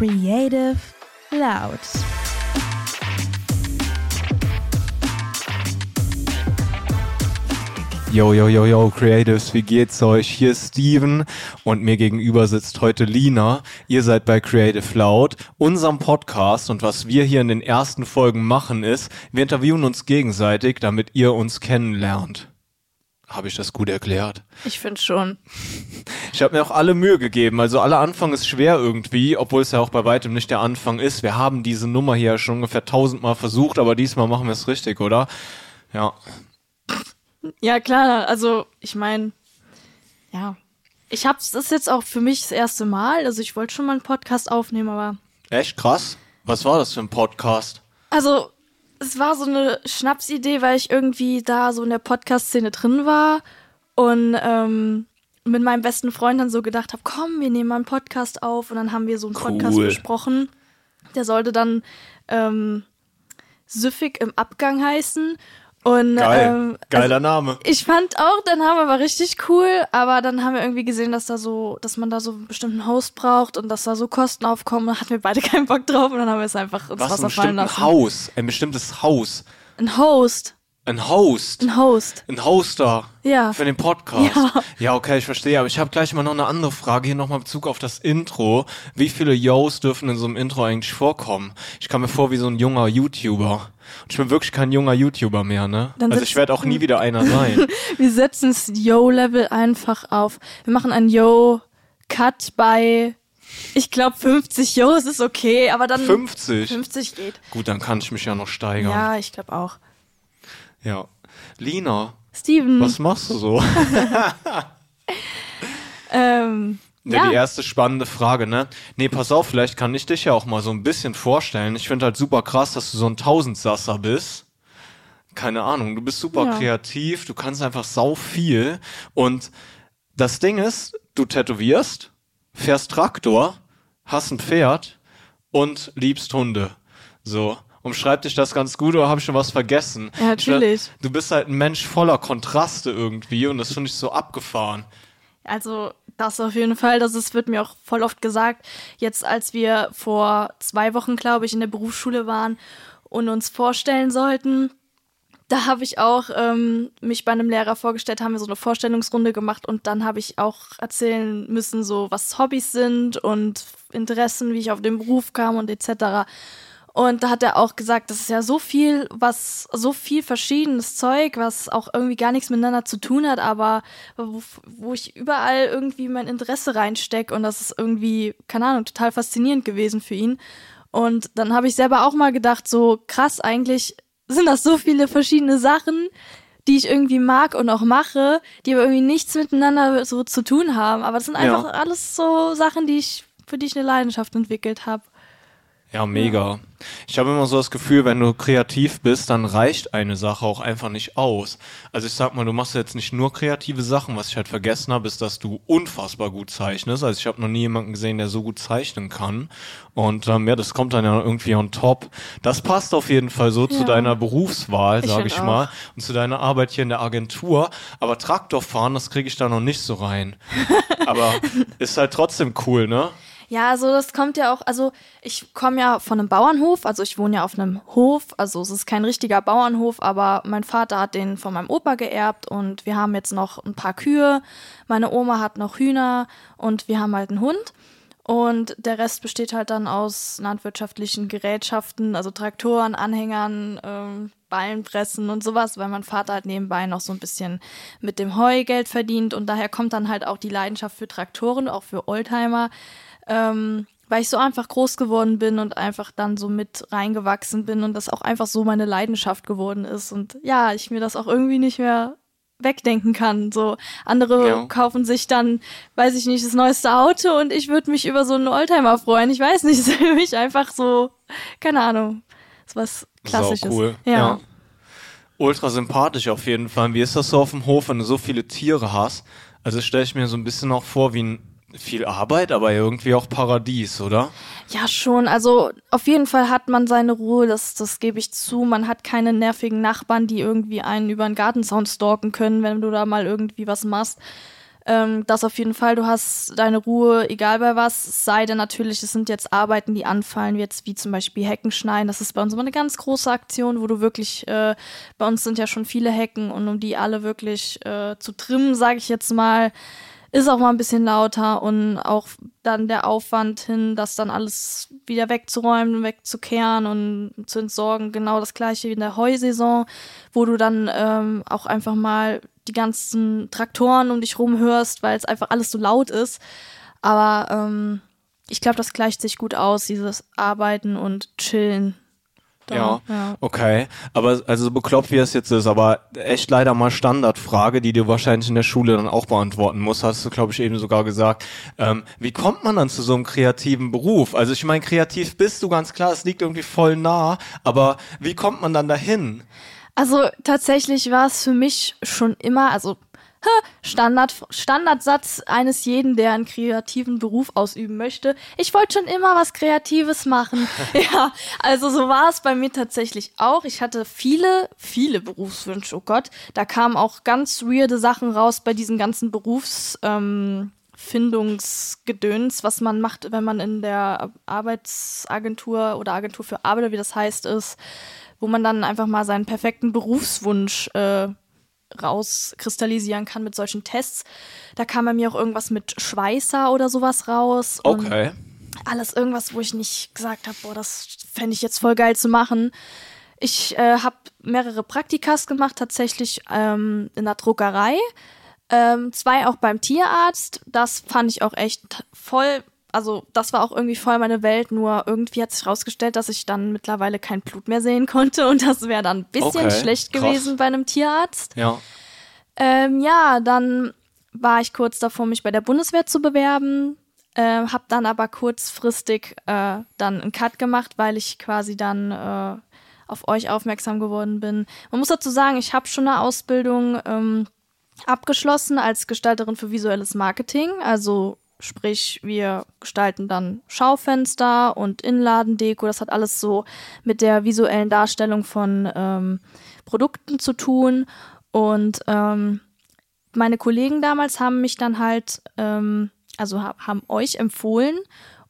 Creative Loud. Yo, yo, yo, yo, Creatives, wie geht's euch? Hier ist Steven und mir gegenüber sitzt heute Lina. Ihr seid bei Creative Loud, unserem Podcast und was wir hier in den ersten Folgen machen ist, wir interviewen uns gegenseitig, damit ihr uns kennenlernt. Habe ich das gut erklärt? Ich finde schon. Ich habe mir auch alle Mühe gegeben. Also aller Anfang ist schwer irgendwie, obwohl es ja auch bei weitem nicht der Anfang ist. Wir haben diese Nummer hier schon ungefähr tausendmal versucht, aber diesmal machen wir es richtig, oder? Ja. Ja, klar. Also, ich meine, ja. Ich hab's, das ist jetzt auch für mich das erste Mal. Also, ich wollte schon mal einen Podcast aufnehmen, aber. Echt krass? Was war das für ein Podcast? Also, es war so eine Schnapsidee, weil ich irgendwie da so in der Podcast-Szene drin war und ähm, mit meinem besten Freund dann so gedacht habe, komm, wir nehmen mal einen Podcast auf und dann haben wir so einen Cool. Podcast besprochen. Der sollte dann ähm, Süffig im Abgang heißen. Und Geil. ähm, Geiler Name. ich fand auch, der Name war richtig cool, aber dann haben wir irgendwie gesehen, dass da so, dass man da so einen bestimmten Host braucht und dass da so Kosten aufkommen. Da hatten wir beide keinen Bock drauf und dann haben wir es einfach ins Was, ein Wasser fallen bestimmtes lassen. Haus. Ein bestimmtes Haus. Ein Host. Ein Host. Ein Host. Ein Hoster. Ja. Für den Podcast. Ja. ja, okay, ich verstehe. Aber ich habe gleich mal noch eine andere Frage hier nochmal Bezug auf das Intro. Wie viele Yos dürfen in so einem Intro eigentlich vorkommen? Ich kam mir vor wie so ein junger YouTuber. Und ich bin wirklich kein junger YouTuber mehr, ne? Dann also ich werde auch nie wieder einer sein. Wir setzen das Yo-Level einfach auf. Wir machen ein Yo-Cut bei, ich glaube 50 Yos ist okay, aber dann 50? 50 geht. Gut, dann kann ich mich ja noch steigern. Ja, ich glaube auch. Ja. Lina, Steven, was machst du so? ähm, Ja, die ja, erste spannende Frage, ne? Nee, pass auf, vielleicht kann ich dich ja auch mal so ein bisschen vorstellen. Ich finde halt super krass, dass du so ein Tausendsasser bist. Keine Ahnung, du bist super Ja. kreativ, du kannst einfach sau viel. Und das Ding ist, du tätowierst, fährst Traktor, hast ein Pferd und liebst Hunde. So. Umschreibt dich das ganz gut oder habe ich schon was vergessen? Ja, natürlich. Ich, du bist halt ein Mensch voller Kontraste irgendwie und das finde ich so abgefahren. also das auf jeden Fall, das ist, wird mir auch voll oft gesagt. Jetzt, als wir vor zwei Wochen, glaube ich, in der Berufsschule waren und uns vorstellen sollten, da habe ich auch ähm, mich bei einem Lehrer vorgestellt, haben wir so eine Vorstellungsrunde gemacht und dann habe ich auch erzählen müssen, so was Hobbys sind und Interessen, wie ich auf den Beruf kam und etc. Und da hat er auch gesagt, das ist ja so viel, was, so viel verschiedenes Zeug, was auch irgendwie gar nichts miteinander zu tun hat, aber wo, wo ich überall irgendwie mein Interesse reinstecke und das ist irgendwie, keine Ahnung, total faszinierend gewesen für ihn. Und dann habe ich selber auch mal gedacht, so krass, eigentlich sind das so viele verschiedene Sachen, die ich irgendwie mag und auch mache, die aber irgendwie nichts miteinander so zu tun haben. Aber das sind Ja. einfach alles so Sachen, die ich, für die ich eine Leidenschaft entwickelt habe. Ja, mega. Ich habe immer so das Gefühl, wenn du kreativ bist, dann reicht eine Sache auch einfach nicht aus. Also ich sag mal, du machst jetzt nicht nur kreative Sachen. Was ich halt vergessen habe, ist, dass du unfassbar gut zeichnest. Also ich habe noch nie jemanden gesehen, der so gut zeichnen kann. Und ähm, ja, das kommt dann ja irgendwie on top. Das passt auf jeden Fall so zu Ja. deiner Berufswahl, Ich sag find ich auch. mal, und zu deiner Arbeit hier in der Agentur. Aber Traktorfahren, das kriege ich da noch nicht so rein. Aber ist halt trotzdem cool, ne? Ja, also das kommt ja auch, also ich komme ja von einem Bauernhof, also ich wohne ja auf einem Hof, also es ist kein richtiger Bauernhof, aber mein Vater hat den von meinem Opa geerbt und wir haben jetzt noch ein paar Kühe, meine Oma hat noch Hühner und wir haben halt einen Hund und der Rest besteht halt dann aus landwirtschaftlichen Gerätschaften, also Traktoren, Anhängern, ähm, Ballenpressen und sowas, weil mein Vater halt nebenbei noch so ein bisschen mit dem Heu Geld verdient und daher kommt dann halt auch die Leidenschaft für Traktoren, auch für Oldtimer ähm, weil ich so einfach groß geworden bin und einfach dann so mit reingewachsen bin und das auch einfach so meine Leidenschaft geworden ist und ja, ich mir das auch irgendwie nicht mehr wegdenken kann. So andere Ja. kaufen sich dann, weiß ich nicht, das neueste Auto und ich würde mich über so einen Oldtimer freuen. Ich weiß nicht, ist für mich einfach so, keine Ahnung, ist was Klassisches. Sau cool. Ja. Ultra sympathisch auf jeden Fall. Wie ist das so auf dem Hof, wenn du so viele Tiere hast? Also stelle ich mir so ein bisschen auch vor wie ein viel Arbeit, aber irgendwie auch Paradies, oder? Ja, schon. Also auf jeden Fall hat man seine Ruhe, das, das gebe ich zu. Man hat keine nervigen Nachbarn, die irgendwie einen über den Gartenzaun stalken können, wenn du da mal irgendwie was machst. Ähm, das auf jeden Fall, du hast deine Ruhe, egal bei was, sei denn natürlich, es sind jetzt Arbeiten, die anfallen, jetzt wie zum Beispiel Hecken schneiden. Das ist bei uns immer eine ganz große Aktion, wo du wirklich, äh, bei uns sind ja schon viele Hecken und um die alle wirklich äh, zu trimmen, sage ich jetzt mal, ist auch mal ein bisschen lauter und auch dann der Aufwand hin, das dann alles wieder wegzuräumen, wegzukehren und zu entsorgen. Genau das gleiche wie in der Heusaison, wo du dann ähm, auch einfach mal die ganzen Traktoren um dich rum hörst, weil es einfach alles so laut ist. Aber ähm, ich glaube, das gleicht sich gut aus, dieses Arbeiten und Chillen. Ja, ja, okay. Aber also so bekloppt wie es jetzt ist, aber echt leider mal Standardfrage, die du wahrscheinlich in der Schule dann auch beantworten musst, hast du, glaube ich, eben sogar gesagt. Ähm, wie kommt man dann zu so einem kreativen Beruf? Also ich meine, kreativ bist du ganz klar, es liegt irgendwie voll nah, aber wie kommt man dann dahin? Also tatsächlich war es für mich schon immer, also Standard, Standardsatz eines jeden, der einen kreativen Beruf ausüben möchte. Ich wollte schon immer was Kreatives machen. ja, also so war es bei mir tatsächlich auch. Ich hatte viele, viele Berufswünsche. Oh Gott, da kamen auch ganz weirde Sachen raus bei diesen ganzen Berufsfindungsgedöns, ähm, was man macht, wenn man in der Arbeitsagentur oder Agentur für Arbeit, wie das heißt, ist, wo man dann einfach mal seinen perfekten Berufswunsch äh, rauskristallisieren kann mit solchen Tests. Da kam bei mir auch irgendwas mit Schweißer oder sowas raus. Okay. Alles irgendwas, wo ich nicht gesagt habe, boah, das fände ich jetzt voll geil zu machen. Ich äh, habe mehrere Praktikas gemacht, tatsächlich ähm, in der Druckerei. Ähm, zwei auch beim Tierarzt. Das fand ich auch echt voll also das war auch irgendwie voll meine Welt, nur irgendwie hat sich herausgestellt, dass ich dann mittlerweile kein Blut mehr sehen konnte und das wäre dann ein bisschen okay, schlecht krass. gewesen bei einem Tierarzt. Ja. Ähm, ja, dann war ich kurz davor, mich bei der Bundeswehr zu bewerben, äh, habe dann aber kurzfristig äh, dann einen Cut gemacht, weil ich quasi dann äh, auf euch aufmerksam geworden bin. Man muss dazu sagen, ich habe schon eine Ausbildung ähm, abgeschlossen als Gestalterin für visuelles Marketing, also Sprich, wir gestalten dann Schaufenster und Innenladendeko. Das hat alles so mit der visuellen Darstellung von ähm, Produkten zu tun. Und ähm, meine Kollegen damals haben mich dann halt, ähm, also haben euch empfohlen.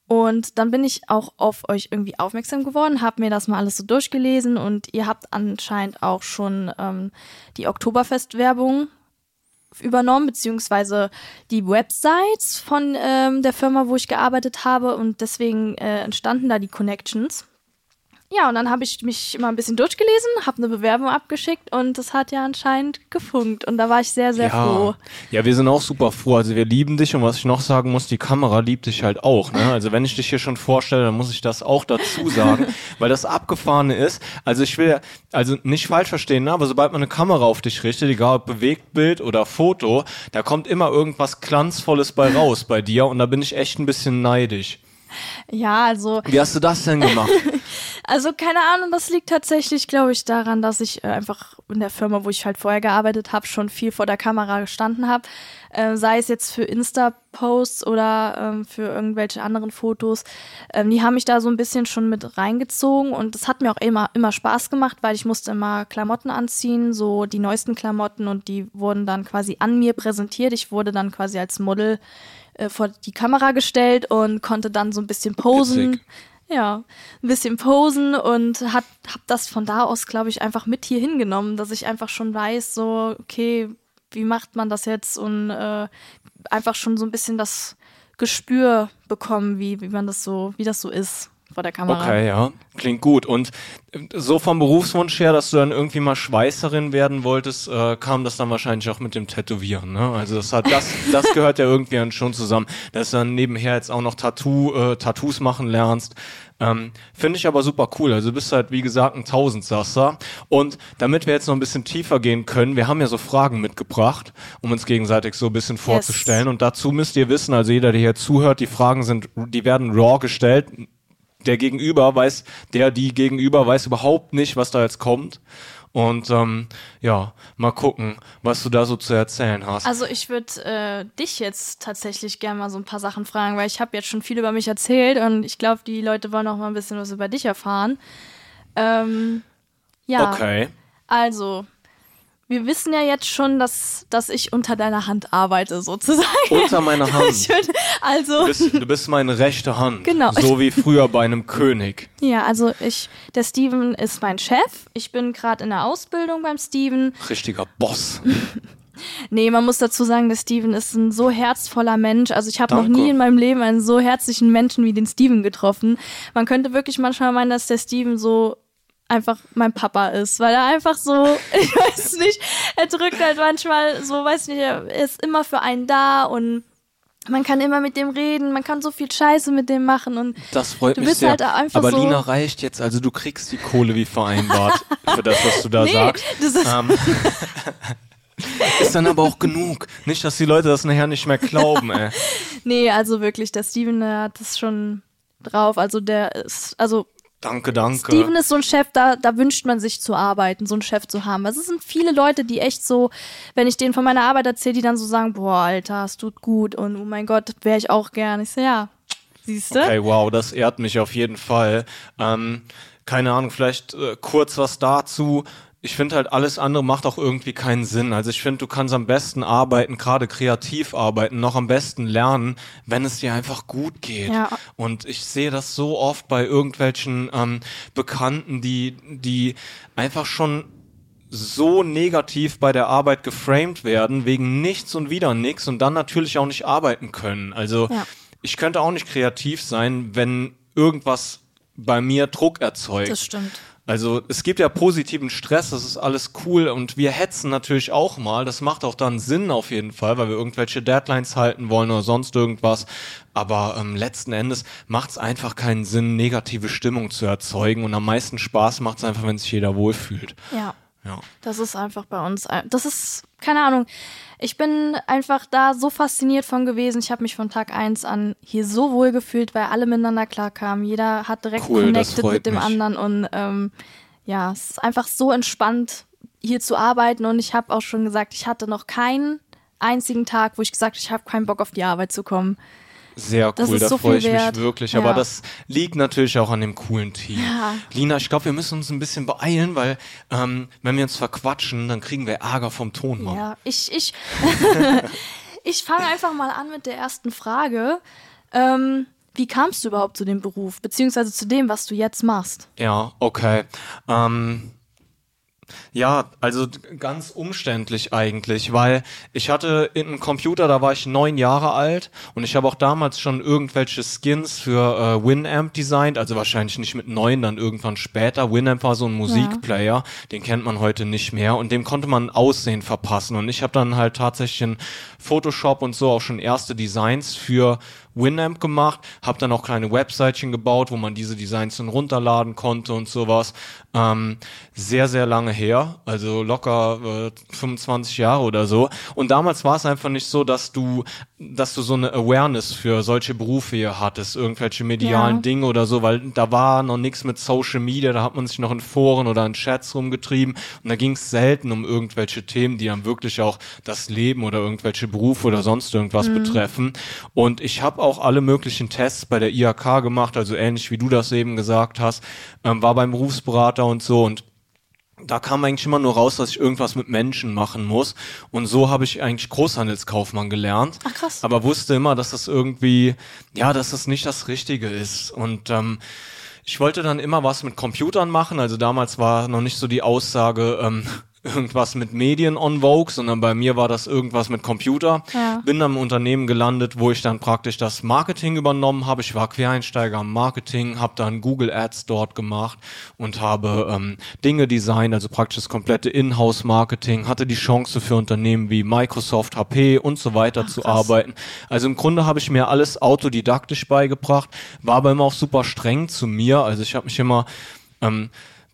Und dann bin ich auch auf euch irgendwie aufmerksam geworden, habe mir das mal alles so durchgelesen und ihr habt anscheinend auch schon ähm, die Oktoberfest-Werbung übernommen, beziehungsweise die Websites von ähm, der Firma, wo ich gearbeitet habe und deswegen äh, entstanden da die Connections. Ja, und dann habe ich mich immer ein bisschen durchgelesen, habe eine Bewerbung abgeschickt und das hat ja anscheinend gefunkt. Und da war ich sehr, sehr ja. froh. Ja, wir sind auch super froh. Also wir lieben dich und was ich noch sagen muss, die Kamera liebt dich halt auch. Ne? Also wenn ich dich hier schon vorstelle, dann muss ich das auch dazu sagen, weil das Abgefahrene ist. Also ich will, also nicht falsch verstehen, ne? aber sobald man eine Kamera auf dich richtet, egal ob Bewegtbild oder Foto, da kommt immer irgendwas Glanzvolles bei raus bei dir und da bin ich echt ein bisschen neidisch. Ja, also. Wie hast du das denn gemacht? also, keine Ahnung, das liegt tatsächlich, glaube ich, daran, dass ich äh, einfach in der Firma, wo ich halt vorher gearbeitet habe, schon viel vor der Kamera gestanden habe. Äh, sei es jetzt für Insta-Posts oder ähm, für irgendwelche anderen Fotos. Ähm, die haben mich da so ein bisschen schon mit reingezogen und das hat mir auch immer, immer Spaß gemacht, weil ich musste immer Klamotten anziehen, so die neuesten Klamotten und die wurden dann quasi an mir präsentiert. Ich wurde dann quasi als Model äh, vor die Kamera gestellt und konnte dann so ein bisschen posen. Witzig. Ja, ein bisschen posen und hat, hab das von da aus, glaube ich, einfach mit hier hingenommen, dass ich einfach schon weiß, so, okay, wie macht man das jetzt? Und äh, einfach schon so ein bisschen das Gespür bekommen, wie, wie man das so, wie das so ist vor der Kamera. Okay, ja. Klingt gut. Und äh, so vom Berufswunsch her, dass du dann irgendwie mal Schweißerin werden wolltest, äh, kam das dann wahrscheinlich auch mit dem Tätowieren. Ne? Also das hat das, das gehört ja irgendwie dann schon zusammen, dass du dann nebenher jetzt auch noch Tattoo, äh, Tattoos machen lernst. Ähm, Finde ich aber super cool. Also du bist halt, wie gesagt, ein Tausendsasser. Und damit wir jetzt noch ein bisschen tiefer gehen können, wir haben ja so Fragen mitgebracht, um uns gegenseitig so ein bisschen vorzustellen. Yes. Und dazu müsst ihr wissen, also jeder, der hier zuhört, die Fragen sind, die werden raw gestellt der Gegenüber weiß, der, die Gegenüber weiß überhaupt nicht, was da jetzt kommt. Und ähm, ja, mal gucken, was du da so zu erzählen hast. Also ich würde äh, dich jetzt tatsächlich gerne mal so ein paar Sachen fragen, weil ich habe jetzt schon viel über mich erzählt und ich glaube, die Leute wollen auch mal ein bisschen was über dich erfahren. Ähm, ja. Okay. Also, wir wissen ja jetzt schon, dass, dass ich unter deiner Hand arbeite, sozusagen. Unter meiner Hand. Bin, also. Du bist, du bist meine rechte Hand. Genau. So wie früher bei einem König. Ja, also ich, der Steven ist mein Chef. Ich bin gerade in der Ausbildung beim Steven. Richtiger Boss. Nee, man muss dazu sagen, der Steven ist ein so herzvoller Mensch. Also ich habe noch nie in meinem Leben einen so herzlichen Menschen wie den Steven getroffen. Man könnte wirklich manchmal meinen, dass der Steven so einfach mein Papa ist, weil er einfach so, ich weiß nicht, er drückt halt manchmal so, weiß nicht, er ist immer für einen da und man kann immer mit dem reden, man kann so viel Scheiße mit dem machen und Das freut Du mich bist sehr. halt einfach Aber so- Lina reicht jetzt, also du kriegst die Kohle wie vereinbart für das, was du da nee, sagst. das ist, Ähm, ist dann aber auch genug. Nicht, dass die Leute das nachher nicht mehr glauben, ey. nee, also wirklich, der Steven, der hat das schon drauf, also der ist, also Danke, danke. Steven ist so ein Chef, da, da wünscht man sich zu arbeiten, so einen Chef zu haben. Also es sind viele Leute, die echt so, wenn ich denen von meiner Arbeit erzähle, die dann so sagen, boah, Alter, es tut gut und oh mein Gott, wäre ich auch gern. Ich so, ja, siehst du? Okay, wow, das ehrt mich auf jeden Fall. Ähm, keine Ahnung, vielleicht äh, kurz was dazu. Ich finde halt, alles andere macht auch irgendwie keinen Sinn. Also ich finde, du kannst am besten arbeiten, gerade kreativ arbeiten, noch am besten lernen, wenn es dir einfach gut geht. Ja. Und ich sehe das so oft bei irgendwelchen ähm, Bekannten, die, die einfach schon so negativ bei der Arbeit geframed werden, wegen nichts und wieder nichts und dann natürlich auch nicht arbeiten können. Also Ja. ich könnte auch nicht kreativ sein, wenn irgendwas bei mir Druck erzeugt. Das stimmt. Also es gibt ja positiven Stress, das ist alles cool und wir hetzen natürlich auch mal. Das macht auch dann Sinn auf jeden Fall, weil wir irgendwelche Deadlines halten wollen oder sonst irgendwas. Aber ähm, letzten Endes macht es einfach keinen Sinn, negative Stimmung zu erzeugen und am meisten Spaß macht es einfach, wenn sich jeder wohlfühlt. Ja. Ja. Das ist einfach bei uns. Das ist, keine Ahnung. Ich bin einfach da so fasziniert von gewesen. Ich habe mich von Tag eins an hier so wohl gefühlt, weil alle miteinander klarkamen. Jeder hat direkt Cool, connected mit dem mich. anderen und ähm, ja, es ist einfach so entspannt, hier zu arbeiten. Und ich habe auch schon gesagt, ich hatte noch keinen einzigen Tag, wo ich gesagt habe, ich habe keinen Bock auf die Arbeit zu kommen. Sehr Das cool, da so freue ich viel mich wert. wirklich. Ja. Aber das liegt natürlich auch an dem coolen Team. Ja. Lina, ich glaube, wir müssen uns ein bisschen beeilen, weil ähm, wenn wir uns verquatschen, dann kriegen wir Ärger vom Tonmann. Ja, ich, ich, ich fange einfach mal an mit der ersten Frage. Ähm, wie kamst du überhaupt zu dem Beruf, beziehungsweise zu dem, was du jetzt machst? Ja, okay. Ähm, ja, also ganz umständlich eigentlich, weil ich hatte in einem Computer, da war ich neun Jahre alt und ich habe auch damals schon irgendwelche Skins für äh, Winamp designt, also wahrscheinlich nicht mit neun, dann irgendwann später. Winamp war so ein Musikplayer, den kennt man heute nicht mehr und dem konnte man Aussehen verpassen und ich habe dann halt tatsächlich in Photoshop und so auch schon erste Designs für Winamp gemacht, habe dann auch kleine Webseitchen gebaut, wo man diese Designs dann runterladen konnte und sowas. Ähm, sehr, sehr lange her, also locker äh, 25 Jahre oder so. Und damals war es einfach nicht so, dass du, dass du so eine Awareness für solche Berufe hier hattest, irgendwelche medialen Ja. Dinge oder so, weil da war noch nichts mit Social Media, da hat man sich noch in Foren oder in Chats rumgetrieben und da ging es selten um irgendwelche Themen, die dann wirklich auch das Leben oder irgendwelche Berufe oder sonst irgendwas betreffen. Und ich habe auch alle möglichen Tests bei der IHK gemacht, also ähnlich wie du das eben gesagt hast, ähm, war beim Berufsberater und so und da kam eigentlich immer nur raus, dass ich irgendwas mit Menschen machen muss. Und so habe ich eigentlich Großhandelskaufmann gelernt. Ach, krass. Aber wusste immer, dass das irgendwie, ja, dass das nicht das Richtige ist. Und ähm, ich wollte dann immer was mit Computern machen. Also damals war noch nicht so die Aussage, ähm, irgendwas mit Medien on Vogue, sondern bei mir war das irgendwas mit Computer. Ja. Bin dann im Unternehmen gelandet, wo ich dann praktisch das Marketing übernommen habe. Ich war Quereinsteiger am Marketing, habe dann Google Ads dort gemacht und habe ähm, Dinge designt, also praktisch das komplette Inhouse-Marketing, hatte die Chance für Unternehmen wie Microsoft, HP und so weiter zu krass. arbeiten. Also im Grunde habe ich mir alles autodidaktisch beigebracht, war aber immer auch super streng zu mir. Also ich habe mich immer ähm,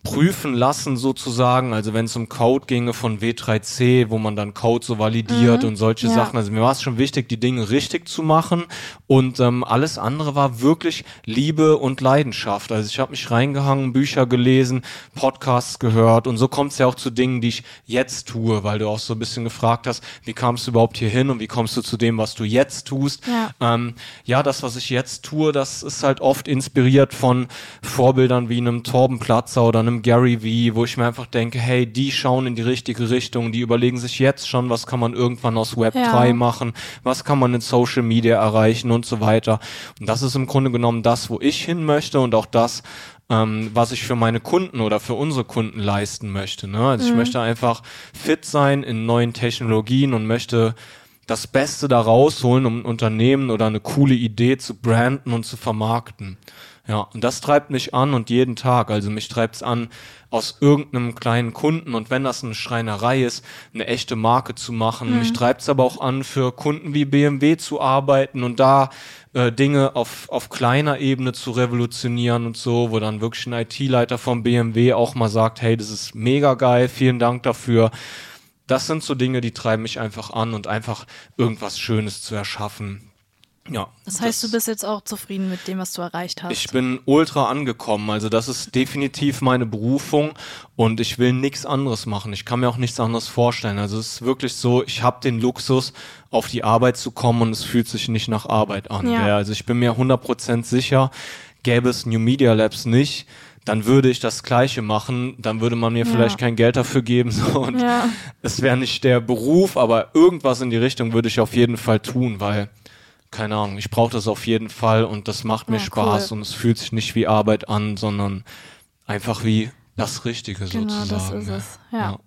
prüfen lassen sozusagen, also wenn es um Code ginge von W3C, wo man dann Code so validiert und solche Ja. Sachen. Also mir war es schon wichtig, die Dinge richtig zu machen und ähm, alles andere war wirklich Liebe und Leidenschaft. Also ich habe mich reingehangen, Bücher gelesen, Podcasts gehört und so kommt es ja auch zu Dingen, die ich jetzt tue, weil du auch so ein bisschen gefragt hast, wie kamst du überhaupt hier hin und wie kommst du zu dem, was du jetzt tust. Ja. Ähm, ja, das, was ich jetzt tue, das ist halt oft inspiriert von Vorbildern wie einem Torben Platzer oder einem einem Gary Vee, wo ich mir einfach denke, hey, die schauen in die richtige Richtung, die überlegen sich jetzt schon, was kann man irgendwann aus Web Ja. 3 machen, was kann man in Social Media erreichen und so weiter. Und das ist im Grunde genommen das, wo ich hin möchte und auch das, ähm, was ich für meine Kunden oder für unsere Kunden leisten möchte. Ne? Also ich möchte einfach fit sein in neuen Technologien und möchte das Beste da rausholen, um ein Unternehmen oder eine coole Idee zu branden und zu vermarkten. Ja, und das treibt mich an und jeden Tag. Also mich treibt's an, aus irgendeinem kleinen Kunden und wenn das eine Schreinerei ist, eine echte Marke zu machen. Mich treibt's aber auch an, für Kunden wie BMW zu arbeiten und da äh, Dinge auf, auf kleiner Ebene zu revolutionieren und so, wo dann wirklich ein IT-Leiter vom BMW auch mal sagt, hey, das ist mega geil, vielen Dank dafür. Das sind so Dinge, die treiben mich einfach an und einfach irgendwas Schönes zu erschaffen. Ja. Das heißt, du bist jetzt auch zufrieden mit dem, was du erreicht hast. Ich bin ultra angekommen. Also das ist definitiv meine Berufung und ich will nichts anderes machen. Ich kann mir auch nichts anderes vorstellen. Also es ist wirklich so, ich habe den Luxus, auf die Arbeit zu kommen und es fühlt sich nicht nach Arbeit an. Ja. Ja. Also ich bin mir 100% sicher, gäbe es New Media Labs nicht, dann würde ich das Gleiche machen, dann würde man mir Ja. vielleicht kein Geld dafür geben so, und Ja. es wäre nicht der Beruf, aber irgendwas in die Richtung würde ich auf jeden Fall tun, weil keine Ahnung, ich brauche das auf jeden Fall und das macht mir Spaß cool. und es fühlt sich nicht wie Arbeit an, sondern einfach wie das Richtige Genau, das sozusagen. ist es. Ja.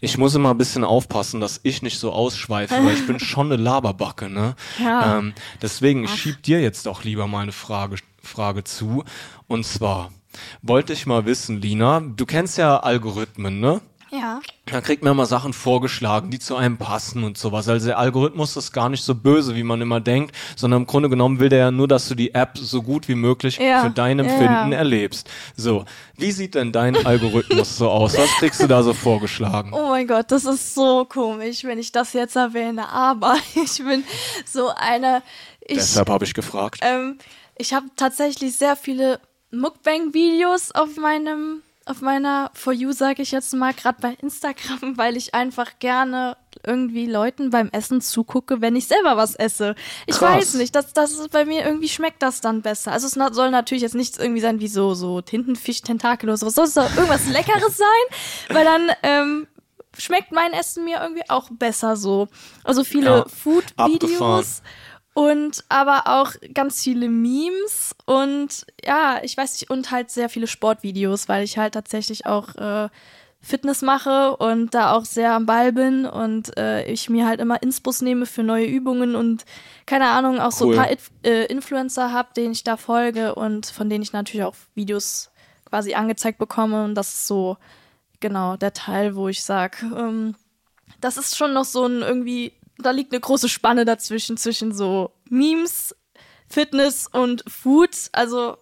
Ich muss immer ein bisschen aufpassen, dass ich nicht so ausschweife, weil ich bin schon eine Laberbacke, ne? Ja. Ähm, deswegen, ich schieb dir jetzt auch lieber mal eine Frage, Frage zu. Und zwar, wollte ich mal wissen, Lina, du kennst ja Algorithmen, ne? Ja. Da kriegt man immer Sachen vorgeschlagen, die zu einem passen und sowas. Also der Algorithmus ist gar nicht so böse, wie man immer denkt, sondern im Grunde genommen will der ja nur, dass du die App so gut wie möglich Ja, für dein ja. Empfinden erlebst. So, wie sieht denn dein Algorithmus so aus? Was kriegst du da so vorgeschlagen? Oh mein Gott, das ist so komisch, wenn ich das jetzt erwähne. Aber ich bin so eine. Ich, Deshalb habe ich gefragt. ähm, ich habe tatsächlich sehr viele Mukbang-Videos auf meinem, auf meiner For You, sage ich jetzt mal, gerade bei Instagram, weil ich einfach gerne irgendwie Leuten beim Essen zugucke, wenn ich selber was esse. Ich Krass. weiß nicht, das, das ist bei mir irgendwie schmeckt das dann besser. Also es soll natürlich jetzt nichts irgendwie sein wie so, so Tintenfisch-Tentakel oder sowas. Soll es doch irgendwas Leckeres sein, weil dann ähm, schmeckt mein Essen mir irgendwie auch besser so. Also viele Ja, Food-Videos. Und aber auch ganz viele Memes und ja, ich weiß nicht, und halt sehr viele Sportvideos, weil ich halt tatsächlich auch äh, Fitness mache und da auch sehr am Ball bin und äh, ich mir halt immer Inspos nehme für neue Übungen und keine Ahnung, auch so Cool. ein paar Inf äh, Influencer habe, denen ich da folge und von denen ich natürlich auch Videos quasi angezeigt bekomme und das ist so genau der Teil, wo ich sage, ähm, das ist schon noch so ein irgendwie, da liegt eine große Spanne dazwischen, zwischen so Memes, Fitness und Food. Also,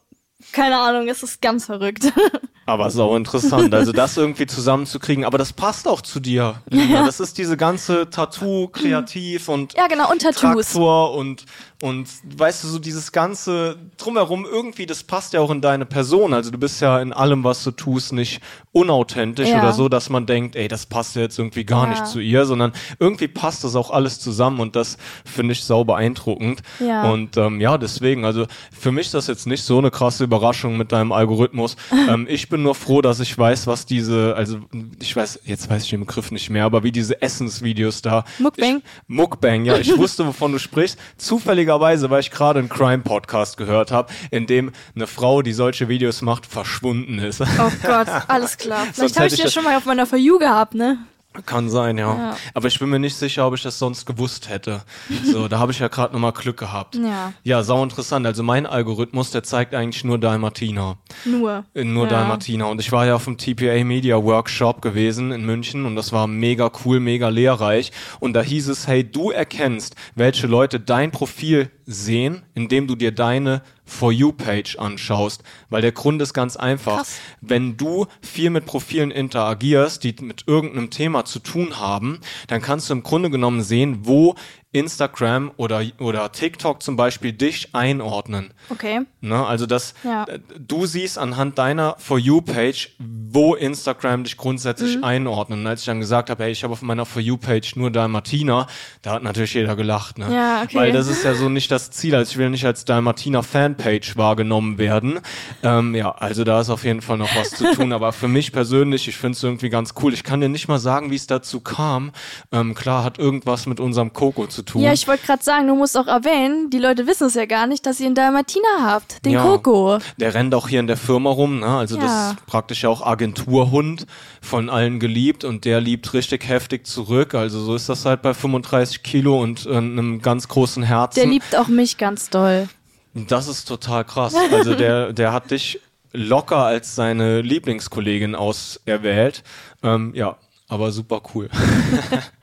keine Ahnung, es ist ganz verrückt. Aber sau interessant, also das irgendwie zusammenzukriegen. Aber das passt auch zu dir. Lina. Das ist diese ganze Tattoo, kreativ und ja, genau, und Tattoos. Traktor und, und weißt du, so dieses ganze drumherum irgendwie, das passt ja auch in deine Person. Also du bist ja in allem, was du tust, nicht unauthentisch Ja. oder so, dass man denkt, ey, das passt ja jetzt irgendwie gar Ja. nicht zu ihr, sondern irgendwie passt das auch alles zusammen und das finde ich sau beeindruckend. Ja. Und ähm, ja, deswegen, also für mich ist das jetzt nicht so eine krasse Überraschung mit deinem Algorithmus. ähm, ich bin nur froh, dass ich weiß, was diese, also ich weiß, jetzt weiß ich den Begriff nicht mehr, aber wie diese Essensvideos da. Mukbang? Ich, Mukbang, ja. Ich wusste, wovon du sprichst. Zufälligerweise, weil ich gerade einen Crime-Podcast gehört habe, in dem eine Frau, die solche Videos macht, verschwunden ist. Oh Gott, alles klar. Vielleicht habe ich ich ja das- schon mal auf meiner For You gehabt, ne? Kann sein, ja. Ja. Aber ich bin mir nicht sicher, ob ich das sonst gewusst hätte. So, da habe ich ja gerade nochmal Glück gehabt. Ja. Ja, sau interessant. Also mein Algorithmus, der zeigt eigentlich nur Dalmatiner. Nur. In nur Ja. Dalmatiner. Und ich war ja auf dem TPA Media Workshop gewesen in München und das war mega cool, mega lehrreich. Und da hieß es, hey, du erkennst, welche Leute dein Profil sehen, indem du dir deine For You-Page anschaust. Weil der Grund ist ganz einfach. Krass. Wenn du viel mit Profilen interagierst, die mit irgendeinem Thema zu tun haben, dann kannst du im Grunde genommen sehen, wo Instagram oder, oder TikTok zum Beispiel dich einordnen. Okay. Ne? Also, dass Ja. äh, du siehst anhand deiner For You-Page, wo Instagram dich grundsätzlich Mhm. einordnet. Und als ich dann gesagt habe, hey, ich habe auf meiner For You-Page nur Dalmatiner, da hat natürlich jeder gelacht. Ne? Ja, okay. Weil das ist ja so nicht das Ziel. Also ich will nicht als Dalmatiner-Fanpage wahrgenommen werden. Ähm, ja, also da ist auf jeden Fall noch was zu tun. Aber für mich persönlich, ich finde es irgendwie ganz cool. Ich kann dir nicht mal sagen, wie es dazu kam. Ähm, klar, hat irgendwas mit unserem Coco zu tun. Ja, ich wollte gerade sagen, du musst auch erwähnen, die Leute wissen es ja gar nicht, dass ihr einen Dalmatiner habt, den Ja. Coco. Der rennt auch hier in der Firma rum, ne? Also das Ja. ist praktisch ja auch Agenturhund, von allen geliebt und der liebt richtig heftig zurück. Also so ist das halt bei 35 Kilo und äh, einem ganz großen Herzen. Der liebt auch mich ganz doll. das ist total krass. Also der, der hat dich locker als seine Lieblingskollegin auserwählt. Ähm, ja, aber super cool.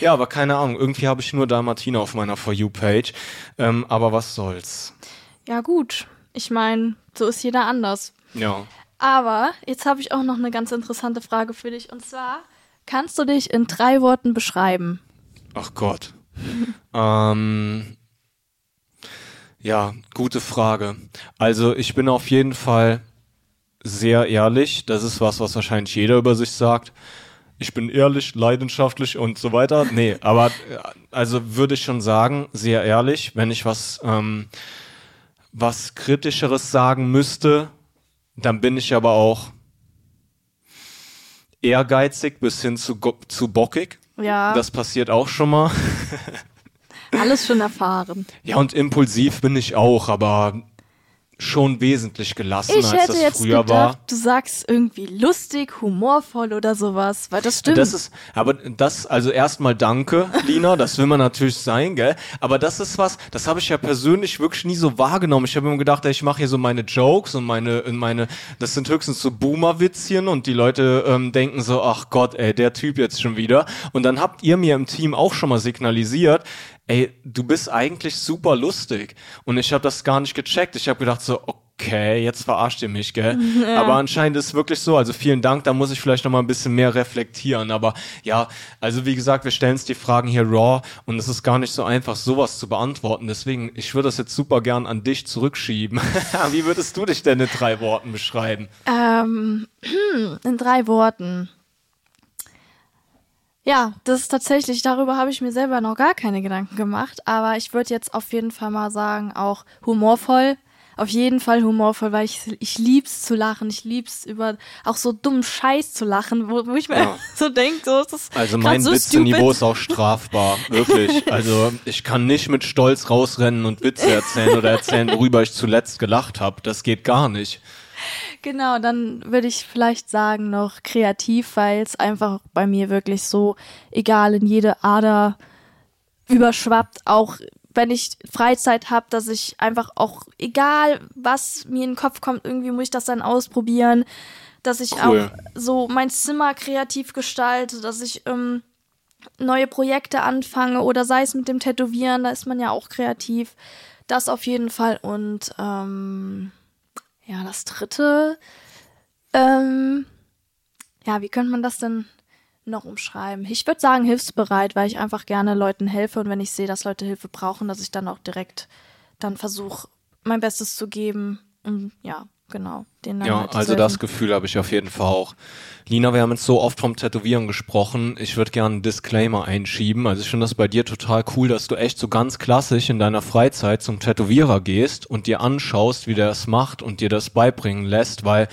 ja, aber keine Ahnung. Irgendwie habe ich nur Dalmatiner auf meiner For You-Page. Ähm, aber was soll's. Ja, gut. Ich meine, so ist jeder anders. Ja. Aber jetzt habe ich auch noch eine ganz interessante Frage für dich. Und zwar, kannst du dich in drei Worten beschreiben? Ach Gott. ähm, ja, gute Frage. Also ich bin auf jeden Fall sehr ehrlich. Das ist was, was wahrscheinlich jeder über sich sagt. Ich bin ehrlich, leidenschaftlich und so weiter. Nee, aber also würde ich schon sagen, sehr ehrlich, wenn ich was, ähm, was kritischeres sagen müsste, dann bin ich aber auch ehrgeizig bis hin zu, zu bockig. Ja, Das passiert auch schon mal. alles schon erfahren. Ja, und impulsiv bin ich auch, aber schon wesentlich gelassener, Ich als hätte das jetzt früher gedacht, war. du sagst irgendwie lustig, humorvoll oder sowas, weil das stimmt. Das ist, aber das, also erstmal danke, Lina, das will man natürlich sein, gell? Aber das ist was, das habe ich ja persönlich wirklich nie so wahrgenommen. Ich habe immer gedacht, ich mache hier so meine Jokes und meine, meine, das sind höchstens so Boomer-Witzchen und die Leute ähm, denken so, ach Gott, ey, der Typ jetzt schon wieder. Und dann habt ihr mir im Team auch schon mal signalisiert, ey, du bist eigentlich super lustig. Und ich habe das gar nicht gecheckt. Ich habe gedacht so, okay, jetzt verarscht ihr mich, gell? Aber anscheinend ist es wirklich so. Also vielen Dank, da muss ich vielleicht noch mal ein bisschen mehr reflektieren. Aber ja, also wie gesagt, wir stellen uns die Fragen hier raw und es ist gar nicht so einfach, sowas zu beantworten. Deswegen, ich würde das jetzt super gern an dich zurückschieben. wie würdest du dich denn in drei Worten beschreiben? Ähm, in drei Worten. Ja, das ist tatsächlich, darüber habe ich mir selber noch gar keine Gedanken gemacht, aber ich würde jetzt auf jeden Fall mal sagen, auch humorvoll. Auf jeden Fall humorvoll, weil ich, ich lieb's zu lachen. Ich lieb's über auch so dummen Scheiß zu lachen, wo, wo ich mir Ja. so denke, so ist das Also mein so Witzeniveau ist auch strafbar, wirklich. Also ich kann nicht mit Stolz rausrennen und Witze erzählen oder erzählen, worüber ich zuletzt gelacht habe. Das geht gar nicht. Genau, dann würde ich vielleicht sagen noch kreativ, weil es einfach bei mir wirklich so egal in jede Ader überschwappt, auch wenn ich Freizeit habe, dass ich einfach auch egal was mir in den Kopf kommt, irgendwie muss ich das dann ausprobieren, dass ich Cool. auch so mein Zimmer kreativ gestalte, dass ich ähm, neue Projekte anfange oder sei es mit dem Tätowieren, da ist man ja auch kreativ. Das auf jeden Fall und ähm, ja, das dritte, ähm, ja, wie könnte man das denn noch umschreiben? Ich würde sagen, hilfsbereit, weil ich einfach gerne Leuten helfe und wenn ich sehe, dass Leute Hilfe brauchen, dass ich dann auch direkt dann versuche, mein Bestes zu geben. Und ja, genau. dann Ja, halt also das. Gefühl habe ich auf jeden Fall auch. Lina, wir haben jetzt so oft vom Tätowieren gesprochen. Ich würde gerne einen Disclaimer einschieben. Also ich finde das bei dir total cool, dass du echt so ganz klassisch in deiner Freizeit zum Tätowierer gehst und dir anschaust, wie der es macht und dir das beibringen lässt, weil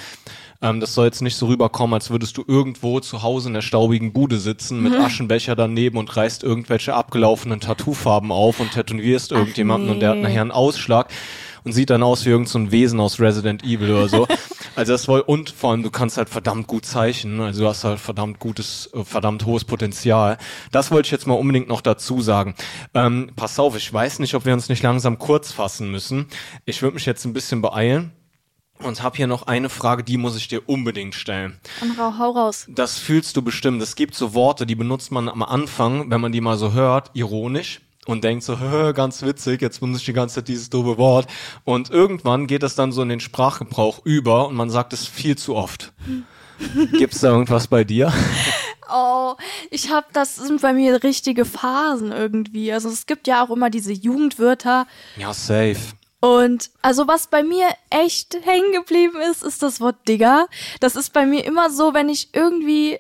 ähm, das soll jetzt nicht so rüberkommen, als würdest du irgendwo zu Hause in der staubigen Bude sitzen mit Aschenbecher daneben und reißt irgendwelche abgelaufenen Tattoofarben auf und tätowierst irgendjemanden und der hat nee. nachher einen Ausschlag und sieht dann aus wie irgendein so ein Wesen aus Resident Evil oder so. Also das wohl und vor allem du kannst halt verdammt gut zeichnen, also du hast halt verdammt gutes, äh, verdammt hohes Potenzial. Das wollte ich jetzt mal unbedingt noch dazu sagen. Ähm, pass auf, ich weiß nicht, ob wir uns nicht langsam kurz fassen müssen. Ich würde mich jetzt ein bisschen beeilen und habe hier noch eine Frage, die muss ich dir unbedingt stellen. Und rau, hau raus. Das fühlst du bestimmt. Es gibt so Worte, die benutzt man am Anfang, wenn man die mal so hört, ironisch und denkt so, "Hä, ganz witzig, jetzt benutze ich die ganze Zeit dieses doofe Wort. Und irgendwann geht es dann so in den Sprachgebrauch über und man sagt es viel zu oft. Gibt's da irgendwas bei dir? Oh, ich habe, das sind bei mir richtige Phasen irgendwie. Also es gibt ja auch immer diese Jugendwörter. Ja, safe. Und also was bei mir echt hängen geblieben ist, ist das Wort Digger. Das ist bei mir immer so, wenn ich irgendwie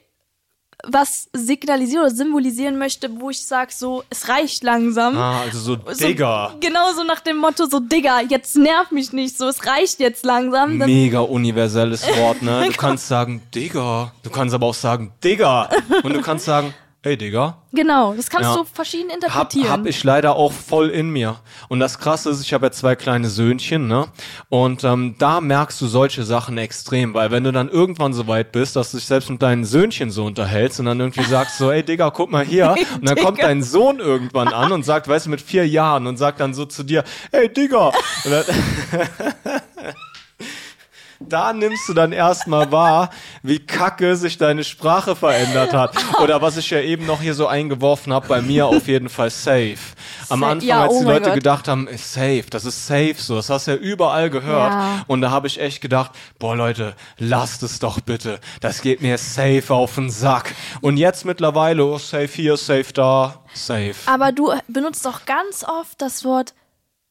was signalisieren oder symbolisieren möchte, wo ich sage, so, es reicht langsam. Ah, also so So, Digger. genau so nach dem Motto, so Digger, jetzt nerv mich nicht, so, es reicht jetzt langsam. Das, Mega universelles Wort, ne? Du kannst sagen Digger. Du kannst aber auch sagen Digger. Und du kannst sagen, hey Digger. genau, das kannst Ja. du verschieden Hab, interpretieren. hab ich leider auch voll in mir. Und das Krasse ist, ich habe ja zwei kleine Söhnchen, ne? Und ähm, da merkst du solche Sachen extrem, weil wenn du dann irgendwann so weit bist, dass du dich selbst mit deinen Söhnchen so unterhältst und dann irgendwie sagst so, ey Digga, guck mal hier. Und dann kommt Digga. dein Sohn irgendwann an und sagt, weißt du, mit vier Jahren und sagt dann so zu dir, hey Digga. Da nimmst du dann erstmal wahr, wie kacke sich deine Sprache verändert hat. Oder was ich ja eben noch hier so eingeworfen habe, bei mir auf jeden Fall safe. Am Sa- Anfang, ja, als oh die mein Leute Gott. gedacht haben, ist safe, das ist safe so, das hast du ja überall gehört. Ja. Und da habe ich echt gedacht, boah Leute, lasst es doch bitte. Das geht mir safe auf den Sack. Und jetzt mittlerweile, oh, safe hier, safe da, safe. Aber du benutzt doch ganz oft das Wort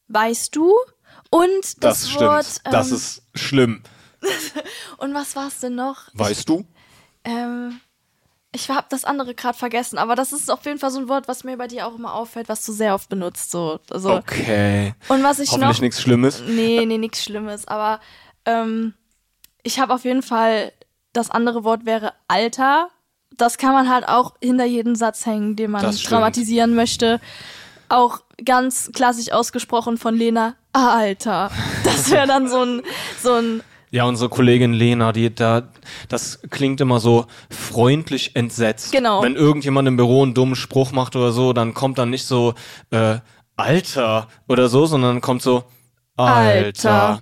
weißt du und das, Das, Wort stimmt. das ähm, ist schlimm. und was war es denn noch? Weißt du? Ähm, ich habe das andere gerade vergessen, aber das ist auf jeden Fall so ein Wort, was mir bei dir auch immer auffällt, was du sehr oft benutzt. So, also, Okay. Und was ich Hoffentlich noch. nichts Schlimmes. Nee, nee, nichts Schlimmes. Aber ähm, ich habe auf jeden Fall, das andere Wort wäre Alter. Das kann man halt auch hinter jeden Satz hängen, den man dramatisieren möchte. Auch ganz klassisch ausgesprochen von Lena, ah, Alter. Das wäre dann so ein, so ein, Ja, unsere Kollegin Lena, die da, das klingt immer so freundlich entsetzt. Genau. Wenn irgendjemand im Büro einen dummen Spruch macht oder so, dann kommt dann nicht so, äh, Alter oder so, sondern kommt so, Alter. Alter.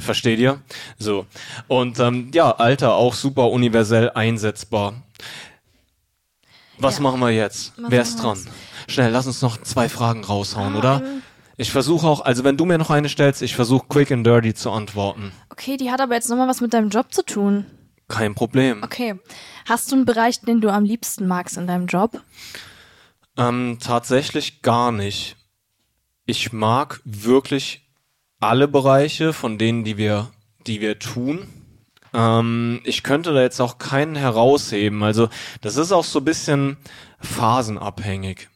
Versteht ihr? So. Und ähm, ja, Alter auch super universell einsetzbar. Was Ja. machen wir jetzt? Was Wer ist dran? Schnell, lass uns noch zwei Fragen raushauen, Ah, oder? Ich versuche auch, also wenn du mir noch eine stellst, ich versuche quick and dirty zu antworten. okay, die hat aber jetzt nochmal was mit deinem Job zu tun. Kein Problem. Okay. Hast du einen Bereich, den du am liebsten magst in deinem Job? Ähm, tatsächlich gar nicht. Ich mag wirklich alle Bereiche von denen, die wir, die wir tun. Ähm, ich könnte da jetzt auch keinen herausheben. Also das ist auch so ein bisschen phasenabhängig.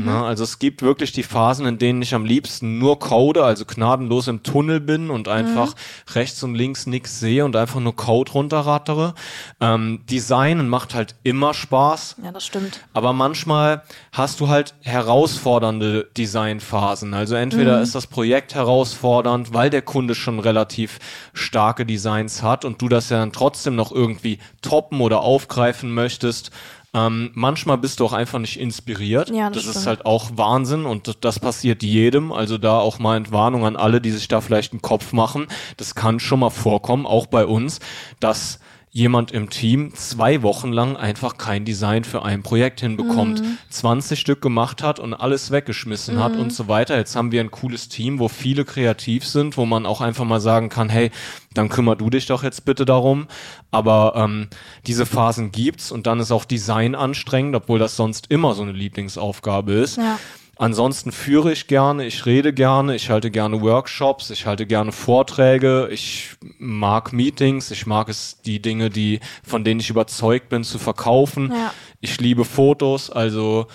Ne? Also es gibt wirklich die Phasen, in denen ich am liebsten nur code, also gnadenlos im Tunnel bin und einfach rechts und links nichts sehe und einfach nur Code runterrattere. Ähm, Designen macht halt immer Spaß. Ja, das stimmt. Aber manchmal hast du halt herausfordernde Designphasen. Also entweder ist das Projekt herausfordernd, weil der Kunde schon relativ starke Designs hat und du das ja dann trotzdem noch irgendwie toppen oder aufgreifen möchtest. Ähm, manchmal bist du auch einfach nicht inspiriert. Ja, das das ist stimmt. halt auch Wahnsinn und das passiert jedem. Also da auch mal Entwarnung an alle, die sich da vielleicht einen Kopf machen. Das kann schon mal vorkommen, auch bei uns, dass jemand im Team zwei Wochen lang einfach kein Design für ein Projekt hinbekommt, 20 Stück gemacht hat und alles weggeschmissen hat und so weiter. Jetzt haben wir ein cooles Team, wo viele kreativ sind, wo man auch einfach mal sagen kann, hey, dann kümmer du dich doch jetzt bitte darum. Aber ähm, diese Phasen gibt's und dann ist auch Design anstrengend, obwohl das sonst immer so eine Lieblingsaufgabe ist. Ja. Ansonsten führe ich gerne, ich rede gerne, ich halte gerne Workshops, ich halte gerne Vorträge, ich mag Meetings, ich mag es, die Dinge, die, von denen ich überzeugt bin, zu verkaufen. Ja. Ich liebe Fotos, also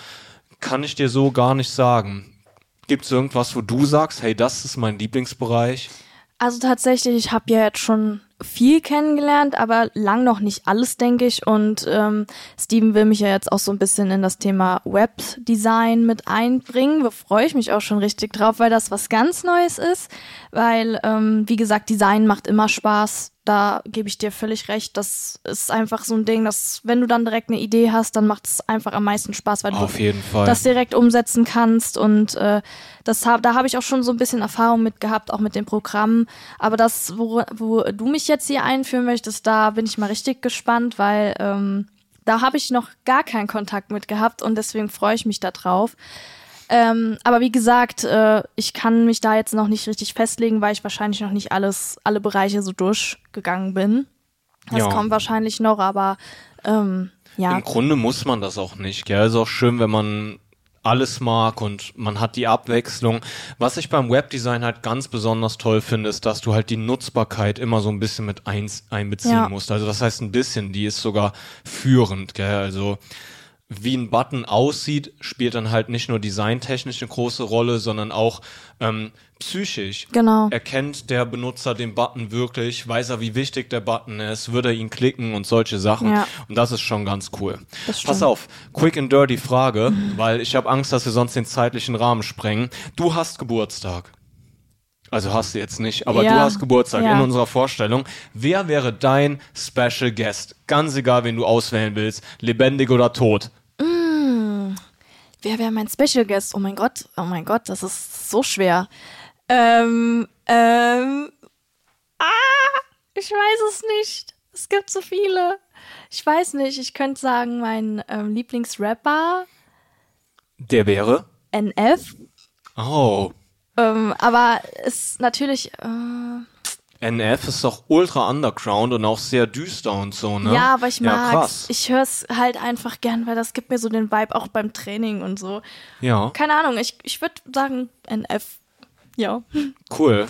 kann ich dir so gar nicht sagen. Gibt es irgendwas, wo du sagst, hey, das ist mein Lieblingsbereich? Also tatsächlich, ich habe ja jetzt schon viel kennengelernt, aber lang noch nicht alles, denke ich. Und ähm, Steven will mich ja jetzt auch so ein bisschen in das Thema Webdesign mit einbringen. Da freue ich mich auch schon richtig drauf, weil das was ganz Neues ist. Weil, ähm, wie gesagt, Design macht immer Spaß. Da gebe ich dir völlig recht. Das ist einfach so ein Ding, dass wenn du dann direkt eine Idee hast, dann macht es einfach am meisten Spaß, weil Auf du das direkt umsetzen kannst. Und äh, das hab, da habe ich auch schon so ein bisschen Erfahrung mit gehabt, auch mit dem Programm. Aber das, wo, wo du mich jetzt hier einführen möchtest, da bin ich mal richtig gespannt, weil ähm, da habe ich noch gar keinen Kontakt mit gehabt und deswegen freue ich mich da drauf. Ähm, aber wie gesagt, äh, ich kann mich da jetzt noch nicht richtig festlegen, weil ich wahrscheinlich noch nicht alles, alle Bereiche so durchgegangen bin. Das Ja. kommt wahrscheinlich noch, aber ähm, ja. Im Grunde muss man das auch nicht. Gell? Ist auch schön, wenn man alles mag und man hat die Abwechslung. Was ich beim Webdesign halt ganz besonders toll finde, ist, dass du halt die Nutzbarkeit immer so ein bisschen mit eins, einbeziehen Ja. musst. Also das heißt ein bisschen, die ist sogar führend. Gell? Also wie ein Button aussieht, spielt dann halt nicht nur designtechnisch eine große Rolle, sondern auch ähm, psychisch. Genau. Erkennt der Benutzer den Button wirklich? Weiß er, wie wichtig der Button ist? Würde er ihn klicken und solche Sachen? Ja. Und das ist schon ganz cool. Pass auf, quick and dirty Frage, weil ich habe Angst, dass wir sonst den zeitlichen Rahmen sprengen. Du hast Geburtstag. Also hast du jetzt nicht, aber Ja. du hast Geburtstag Ja. in unserer Vorstellung. Wer wäre dein Special Guest? Ganz egal, wen du auswählen willst, lebendig oder tot. Wer wäre mein Special Guest? Oh mein Gott, oh mein Gott, das ist so schwer. Ähm, ähm, ah, ich weiß es nicht. Es gibt so viele. Ich weiß nicht. Ich könnte sagen, mein ähm, Lieblingsrapper, Der wäre? NF. Oh, Ähm, aber ist natürlich, äh, NF ist doch ultra underground und auch sehr düster und so, ne? ja, aber ich Ja, mag's. krass. ich höre es halt einfach gern, weil das gibt mir so den Vibe auch beim Training und so. ja, Keine Ahnung, ich, ich würde sagen NF. Ja. cool.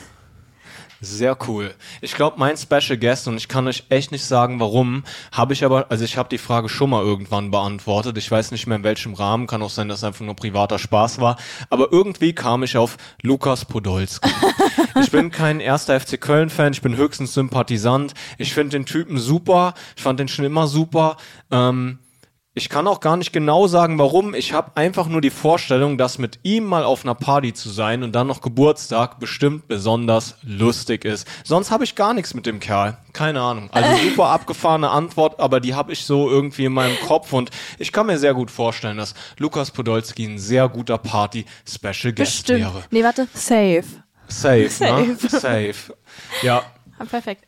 Sehr cool. Ich glaube, mein Special Guest, und ich kann euch echt nicht sagen, warum, habe ich aber, also ich habe die Frage schon mal irgendwann beantwortet. Ich weiß nicht mehr in welchem Rahmen, kann auch sein, dass es einfach nur privater Spaß war. Aber irgendwie kam ich auf Lukas Podolski. ich bin kein erster FC Köln-Fan, ich bin höchstens Sympathisant. Ich finde den Typen super, ich fand den schon immer super. Ähm, ich kann auch gar nicht genau sagen, warum. Ich habe einfach nur die Vorstellung, dass mit ihm mal auf einer Party zu sein und dann noch Geburtstag bestimmt besonders lustig ist. Sonst habe ich gar nichts mit dem Kerl. Keine Ahnung. Also super abgefahrene Antwort, aber die habe ich so irgendwie in meinem Kopf und ich kann mir sehr gut vorstellen, dass Lukas Podolski ein sehr guter Party-Special Guest Bestimmt. wäre. Nee, warte. Safe. Safe, ne? Safe. Safe. Ja. Ah, perfekt.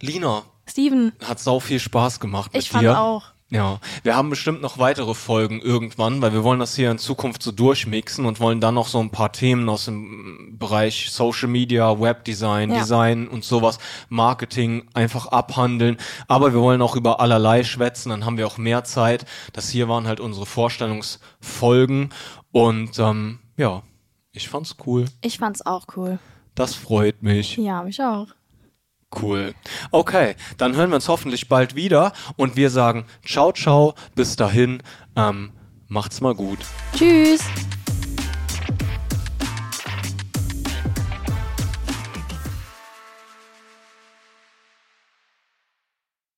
Lina, Steven, hat sau viel Spaß gemacht mit ich fand dir. auch. Ja, wir haben bestimmt noch weitere Folgen irgendwann, weil wir wollen das hier in Zukunft so durchmixen und wollen dann noch so ein paar Themen aus dem Bereich Social Media, Webdesign, Ja. Design und sowas, Marketing einfach abhandeln. Aber wir wollen auch über allerlei schwätzen, dann haben wir auch mehr Zeit. Das hier waren halt unsere Vorstellungsfolgen und ähm, ja, ich fand's cool. Ich fand's auch cool. Das freut mich. Ja, mich auch. Cool. Okay, dann hören wir uns hoffentlich bald wieder und wir sagen ciao, ciao, bis dahin, ähm, macht's mal gut. Tschüss.